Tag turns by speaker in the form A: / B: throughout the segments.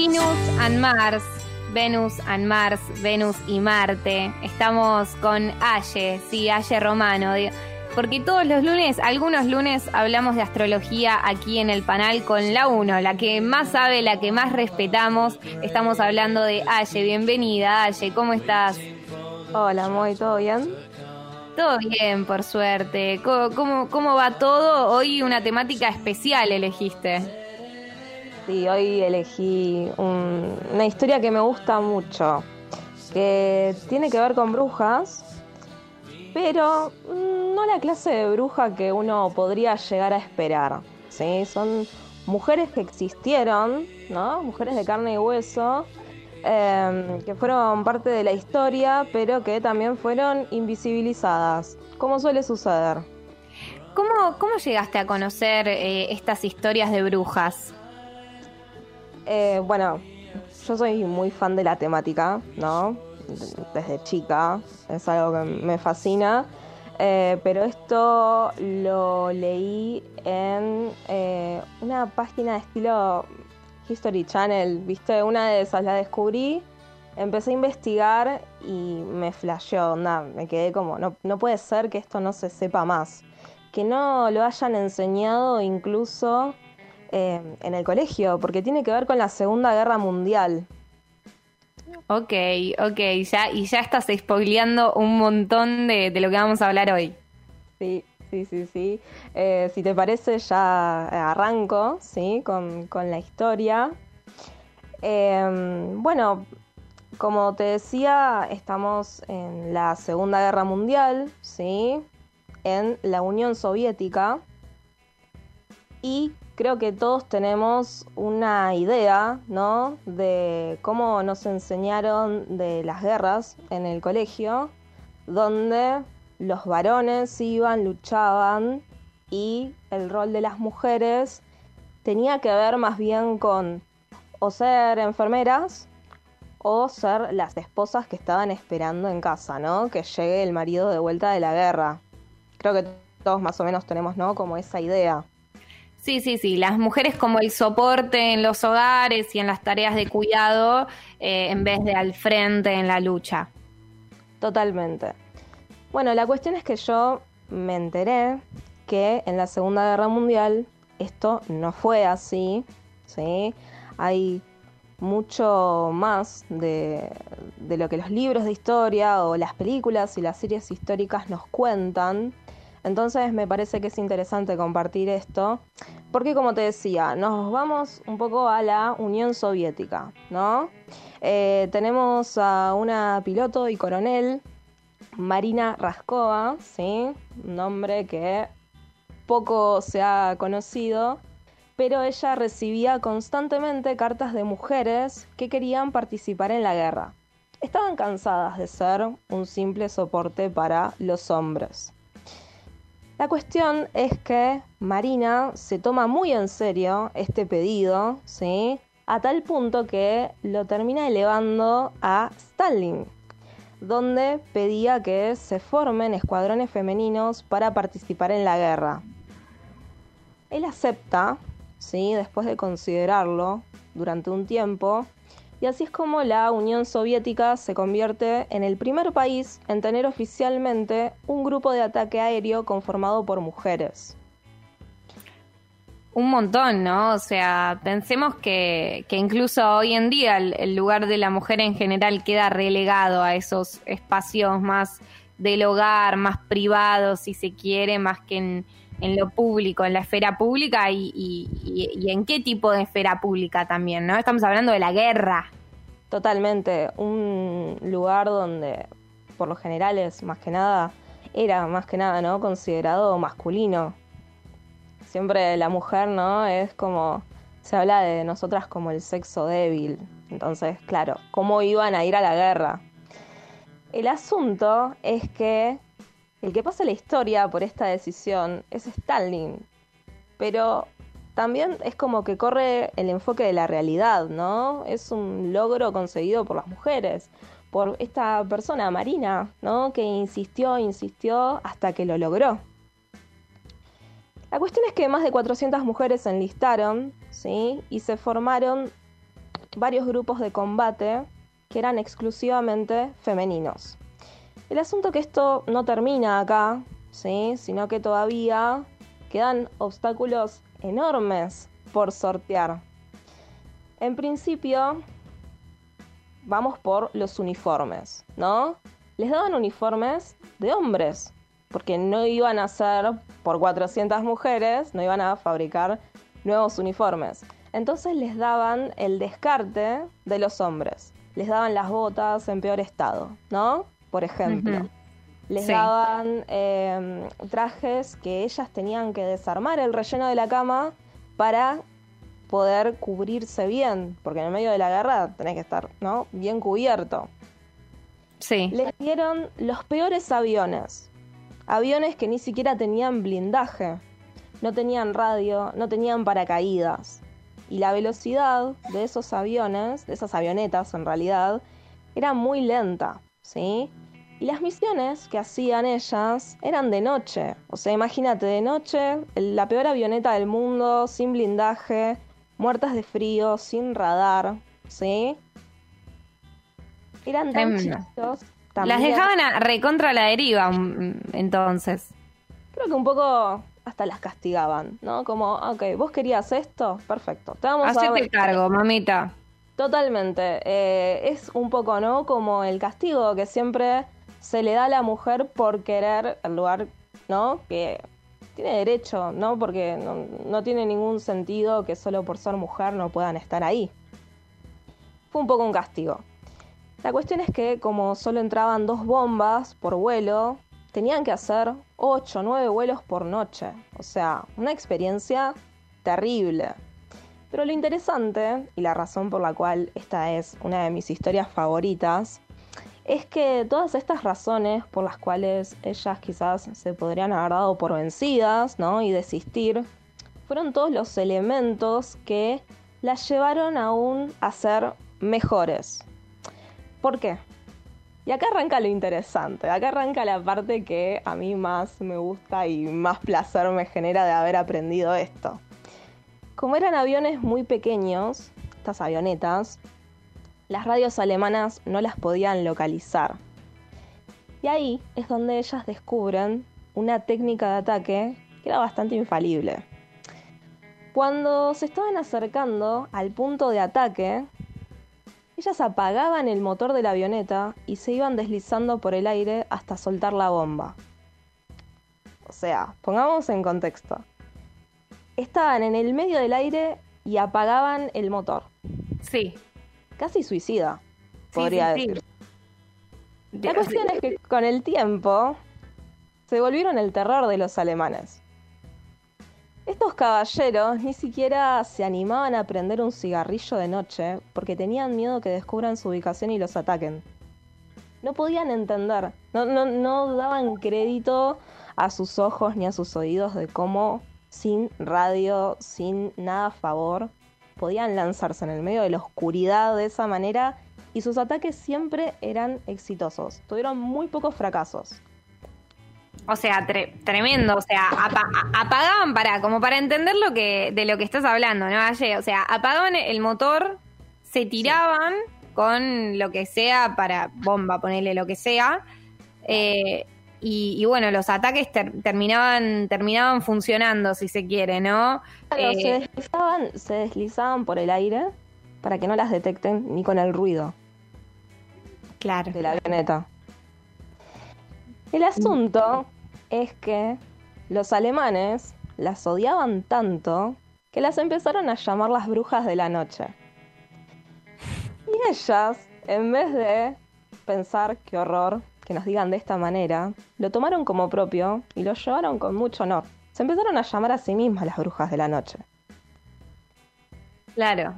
A: Venus and Mars, Venus and Mars, Venus y Marte. Estamos con Aye, sí, Aye Romano. Porque todos los lunes, algunos lunes, hablamos de astrología aquí en el panel con la uno, la que más sabe, la que más respetamos. Estamos hablando de Aye. Bienvenida, Aye, ¿cómo estás?
B: Hola, muy, ¿todo bien?
A: Todo bien, por suerte. ¿Cómo, cómo, va todo? Hoy una temática especial elegiste.
B: Sí, hoy elegí una historia que me gusta mucho, que tiene que ver con brujas, pero mm, no la clase de bruja que uno podría llegar a esperar. ¿sí? Son mujeres que existieron, ¿no? Mujeres de carne y hueso, Em, que fueron parte de la historia, pero que también fueron invisibilizadas, como suele suceder.
A: ¿Cómo, cómo llegaste a conocer eh, estas historias de brujas?
B: Eh, bueno, yo soy muy fan de la temática, ¿no? Desde chica, es algo que me fascina. Eh, pero esto lo leí en una página de estilo History Channel, viste, una de esas la descubrí, empecé a investigar y me flasheó, onda, me quedé como, no, no puede ser que esto no se sepa más, que no lo hayan enseñado incluso eh, en el colegio, porque tiene que ver con la Segunda Guerra Mundial.
A: Ok, ok, ya, y ya estás spoileando un montón de, de lo que vamos a hablar hoy.
B: Sí, Sí, sí, sí. Eh, si te parece, ya arranco, ¿sí? Con, la historia. Em, bueno, como te decía, estamos en la Segunda Guerra Mundial, ¿sí? En la Unión Soviética. Y creo que todos tenemos una idea, ¿no? De cómo nos enseñaron de las guerras en el colegio, donde los varones iban, luchaban y el rol de las mujeres tenía que ver más bien con o ser enfermeras o ser las esposas que estaban esperando en casa, ¿no? Que llegue el marido de vuelta de la guerra. Creo que todos más o menos tenemos, ¿no? Como esa idea.
A: Sí, sí, sí. Las mujeres como el soporte en los hogares y en las tareas de cuidado eh, en vez de al frente en la lucha.
B: Totalmente. Bueno, la cuestión es que yo me enteré que en la Segunda Guerra Mundial esto no fue así, ¿sí? Hay mucho más de, de, lo que los libros de historia o las películas y las series históricas nos cuentan. Entonces me parece que es interesante compartir esto, porque como te decía, nos vamos un poco a la Unión Soviética, ¿no? Eh, tenemos a una piloto y coronel Marina Raskova, ¿sí? un nombre que poco se ha conocido, pero ella recibía constantemente cartas de mujeres que querían participar en la guerra. Estaban cansadas de ser un simple soporte para los hombres. La cuestión es que Marina se toma muy en serio este pedido, ¿sí? A tal punto que lo termina elevando a Stalin, donde pedía que se formen escuadrones femeninos para participar en la guerra. Él acepta, ¿sí? después de considerarlo durante un tiempo, y así es como la Unión Soviética se convierte en el primer país en tener oficialmente un grupo de ataque aéreo conformado por mujeres
A: un montón, ¿no? O sea, pensemos que, que incluso hoy en día el, lugar de la mujer en general queda relegado a esos espacios más del hogar, más privados, si se quiere, más que en, en lo público, en la esfera pública y, y, en qué tipo de esfera pública también, ¿no? Estamos hablando de la guerra.
B: Totalmente, un lugar donde por lo general es más que nada, era más que nada, ¿no? Considerado masculino siempre la mujer, ¿no? Es como, se habla de nosotras como el sexo débil. Entonces, claro, ¿cómo iban a ir a la guerra? El asunto es que el que pasa la historia por esta decisión es Stalin, pero también es como que corre el enfoque de la realidad, ¿no? Es un logro conseguido por las mujeres, por esta persona, Marina, ¿no? Que insistió, insistió hasta que lo logró. La cuestión es que más de 400 mujeres se enlistaron, ¿sí? Y se formaron varios grupos de combate que eran exclusivamente femeninos. El asunto que esto no termina acá, ¿sí? sino que todavía quedan obstáculos enormes por sortear. En principio, vamos por los uniformes, ¿no? Les daban uniformes de hombres, porque no iban a ser por 400 mujeres, no iban a fabricar nuevos uniformes. Entonces les daban el descarte de los hombres. Les daban las botas en peor estado, ¿no? Por ejemplo. Les daban em, trajes que ellas tenían que desarmar el relleno de la cama para poder cubrirse bien, porque en el medio de la guerra tenés que estar, ¿no? Bien cubierto.
A: Sí.
B: Les dieron los peores aviones. Aviones que ni siquiera tenían blindaje, no tenían radio, no tenían paracaídas. Y la velocidad de esos aviones, de esas avionetas en realidad, era muy lenta, ¿sí? Y las misiones que hacían ellas eran de noche. O sea, imagínate, de noche, la peor avioneta del mundo, sin blindaje, muertas de frío, sin radar, ¿sí?
A: Eran tan chiquitos. Las dejaban a recontra la deriva, mm, entonces.
B: Creo que un poco hasta las castigaban, ¿no? Como, ok, vos querías esto, perfecto.
A: Te vamos Hacete cargo, mamita.
B: Totalmente. Eh, es un poco, ¿no? Como el castigo que siempre se le da a la mujer por querer el lugar, ¿no? Que tiene derecho, ¿no? Porque no, tiene ningún sentido que solo por ser mujer no puedan estar ahí. Fue un poco un castigo. La cuestión es que como solo entraban dos bombas por vuelo, tenían que hacer 8 o 9 vuelos por noche. O sea, una experiencia terrible. Pero lo interesante, y la razón por la cual esta es una de mis historias favoritas, es que todas estas razones por las cuales ellas quizás se podrían haber dado por vencidas, ¿no? Y desistir, fueron todos los elementos que las llevaron aún a ser mejores. ¿Por qué? Y acá arranca lo interesante, acá arranca la parte que a mí más me gusta y más placer me genera de haber aprendido esto. Como eran aviones muy pequeños, estas avionetas, las radios alemanas no las podían localizar. Y ahí es donde ellas descubren una técnica de ataque que era bastante infalible. Cuando se estaban acercando al punto de ataque, ellas apagaban el motor de la avioneta y se iban deslizando por el aire hasta soltar la bomba. O sea, pongamos en contexto. Estaban en el medio del aire y apagaban el motor.
A: Sí
B: casi suicida, podría decir. La cuestión es que con el tiempo se volvieron el terror de los alemanes. Estos caballeros ni siquiera se animaban a prender un cigarrillo de noche porque tenían miedo que descubran su ubicación y los ataquen. No podían entender, no, no, no daban crédito a sus ojos ni a sus oídos de cómo sin radio, sin nada a favor, podían lanzarse en el medio de la oscuridad de esa manera y sus ataques siempre eran exitosos. Tuvieron muy pocos fracasos.
A: O sea, tremendo. O sea, apagaban para, como para entender lo que, de lo que estás hablando, ¿no, O sea, apagaban el motor, se tiraban con lo que sea para bomba, ponerle lo que sea. Eh, y, bueno, los ataques terminaban, terminaban funcionando, si se quiere, ¿no?
B: Claro, se, eh, deslizaban, se deslizaban por el aire para que no las detecten ni con el ruido.
A: Claro.
B: De la avioneta. El asunto es que los alemanes las odiaban tanto que las empezaron a llamar las brujas de la noche. Y ellas, en vez de pensar qué horror, que nos digan de esta manera, lo tomaron como propio y lo llevaron con mucho honor. Se empezaron a llamar a sí mismas las brujas de la noche.
A: Claro.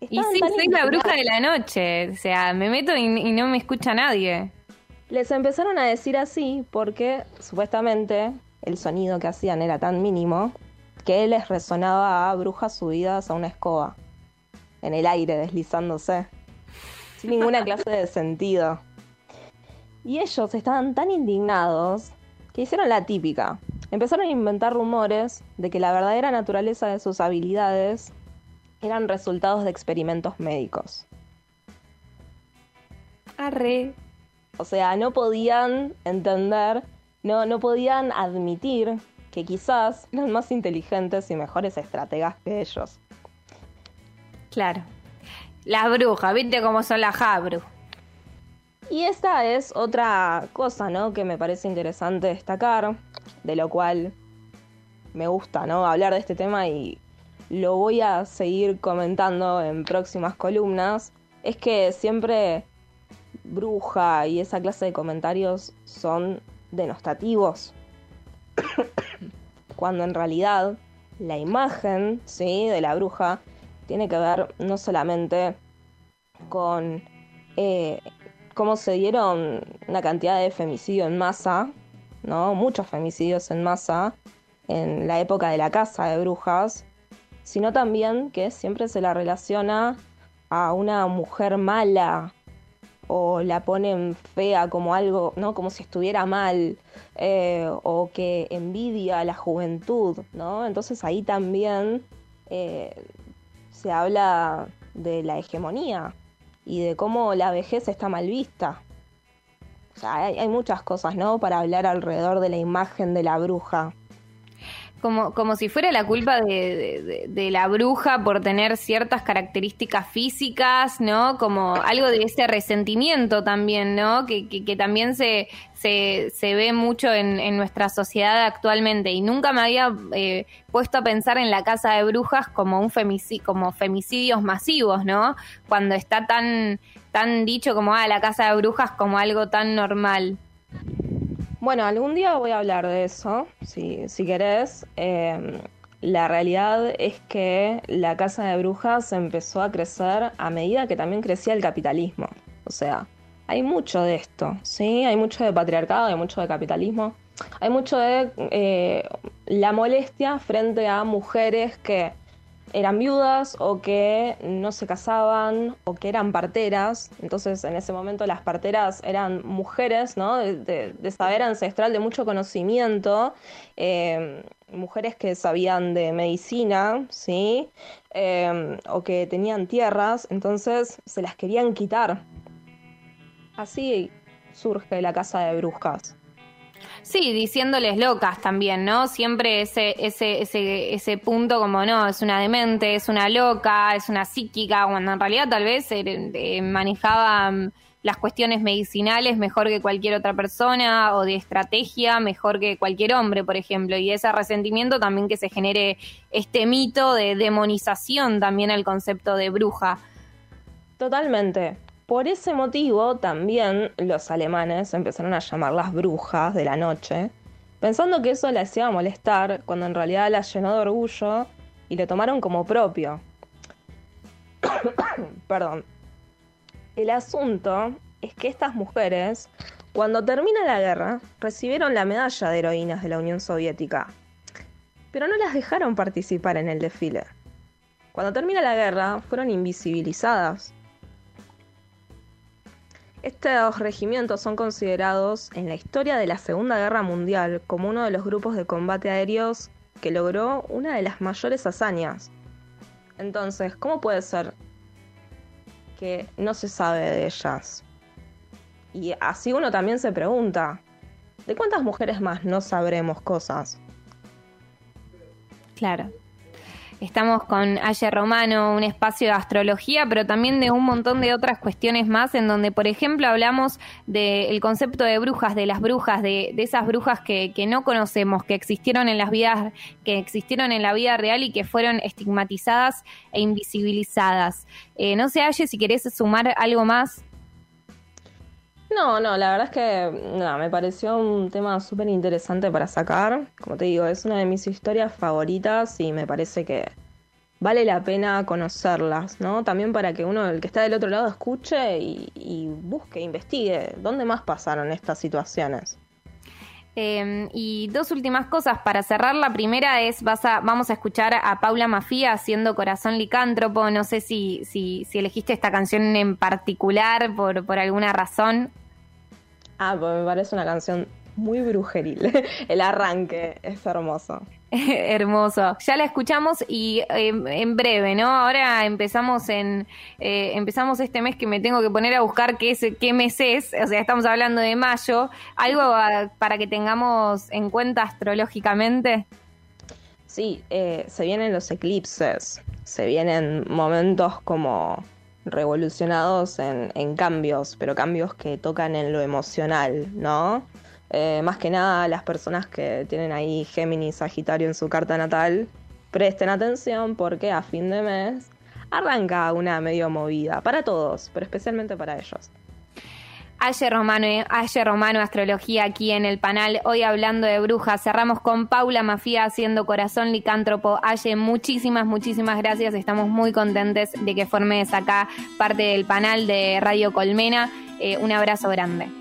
A: y sí, soy la bruja de la noche. O sea, me meto y, no me escucha nadie.
B: Les empezaron a decir así porque supuestamente el sonido que hacían era tan mínimo que les resonaba a brujas subidas a una escoba, en el aire deslizándose, sin ninguna clase de sentido. Y ellos estaban tan indignados que hicieron la típica. Empezaron a inventar rumores de que la verdadera naturaleza de sus habilidades eran resultados de experimentos médicos.
A: Arre.
B: O sea, no podían entender, no, no podían admitir que quizás eran más inteligentes y mejores estrategas que ellos.
A: Claro. Las brujas, viste cómo son las jabru.
B: Y esta es otra cosa, ¿no? Que me parece interesante destacar, de lo cual me gusta, ¿no? Hablar de este tema y lo voy a seguir comentando en próximas columnas. Es que siempre bruja y esa clase de comentarios son denostativos. Cuando en realidad la imagen, ¿sí? De la bruja tiene que ver no solamente con eh, cómo se dieron una cantidad de femicidios en masa, ¿no? Muchos femicidios en masa en la época de la caza de brujas, sino también que siempre se la relaciona a una mujer mala o la ponen fea como algo, ¿no? Como si estuviera mal eh, o que envidia a la juventud, ¿no? Entonces ahí también eh, se habla de la hegemonía y de cómo la vejez está mal vista. O sea, hay, muchas cosas, ¿no? Para hablar alrededor de la imagen de la bruja.
A: Como, como si fuera la culpa de, la bruja por tener ciertas características físicas, ¿no? Como algo de ese resentimiento también, ¿no? Que, que, también se, se, se, ve mucho en, en, nuestra sociedad actualmente. Y nunca me había eh, puesto a pensar en la casa de brujas como un femicidio, como femicidios masivos, ¿no? Cuando está tan, tan dicho como ah, la casa de brujas como algo tan normal.
B: Bueno, algún día voy a hablar de eso, si, si querés. Em, la realidad es que la casa de brujas empezó a crecer a medida que también crecía el capitalismo. O sea, hay mucho de esto, ¿sí? Hay mucho de patriarcado, hay mucho de capitalismo. Hay mucho de eh, la molestia frente a mujeres que eran viudas o que no se casaban o que eran parteras. Entonces en ese momento las parteras eran mujeres ¿no? de, saber ancestral, de mucho conocimiento, eh, mujeres que sabían de medicina, ¿sí? Eh, o que tenían tierras, entonces se las querían quitar. Así surge la casa de brujas.
A: Sí, diciéndoles locas también, ¿no? Siempre ese, ese, ese, ese punto como, no, es una demente, es una loca, es una psíquica, cuando en realidad tal vez eh, eh, manejaba mm, las cuestiones medicinales mejor que cualquier otra persona o de estrategia mejor que cualquier hombre, por ejemplo. Y ese resentimiento también que se genere este mito de demonización también al concepto de bruja.
B: Totalmente. Por ese motivo también los alemanes empezaron a llamarlas brujas de la noche, pensando que eso les iba a molestar, cuando en realidad las llenó de orgullo y lo tomaron como propio. Perdón. El asunto es que estas mujeres, cuando termina la guerra, recibieron la medalla de heroínas de la Unión Soviética, pero no las dejaron participar en el desfile. Cuando termina la guerra, fueron invisibilizadas estos regimientos son considerados en la historia de la Segunda Guerra Mundial como uno de los grupos de combate aéreos que logró una de las mayores hazañas. Entonces, ¿cómo puede ser que no se sabe de ellas? Y así uno también se pregunta, ¿de cuántas mujeres más no sabremos cosas?
A: Claro. Estamos con Ayer Romano, un espacio de astrología, pero también de un montón de otras cuestiones más, en donde, por ejemplo, hablamos del concepto de brujas, de las brujas, de, esas brujas que, no conocemos, que existieron en las vidas, que existieron en la vida real y que fueron estigmatizadas e invisibilizadas. Eh, no sé, Ayer, si querés sumar algo más.
B: No, no, la verdad es que no, me pareció un tema súper interesante para sacar. Como te digo, es una de mis historias favoritas y me parece que vale la pena conocerlas, ¿no? También para que uno, el que está del otro lado, escuche y, busque, investigue dónde más pasaron estas situaciones.
A: Em, y dos últimas cosas para cerrar. La primera es, vas a, vamos a escuchar a Paula Mafía haciendo Corazón Licántropo. No sé si, si, si elegiste esta canción en particular por, por alguna razón.
B: Ah, pues me parece una canción muy brujeril. El arranque es hermoso.
A: Hermoso. Ya la escuchamos y em, en breve, ¿no? Ahora empezamos en eh, empezamos este mes que me tengo que poner a buscar qué es qué mes es. O sea, estamos hablando de mayo. Algo para que tengamos en cuenta astrológicamente.
B: Sí, eh, se vienen los eclipses, se vienen momentos como revolucionados en, cambios, pero cambios que tocan en lo emocional, ¿no? Eh, más que nada las personas que tienen ahí Géminis, Sagitario en su carta natal, presten atención porque a fin de mes arranca una medio movida para todos, pero especialmente para ellos.
A: Ayer Romano, Ayer Romano Astrología aquí en el panel, hoy hablando de brujas. Cerramos con Paula Mafía haciendo Corazón Licántropo. Ayer, muchísimas, muchísimas gracias. Estamos muy contentes de que formes acá parte del panel de Radio Colmena. Eh, un abrazo grande.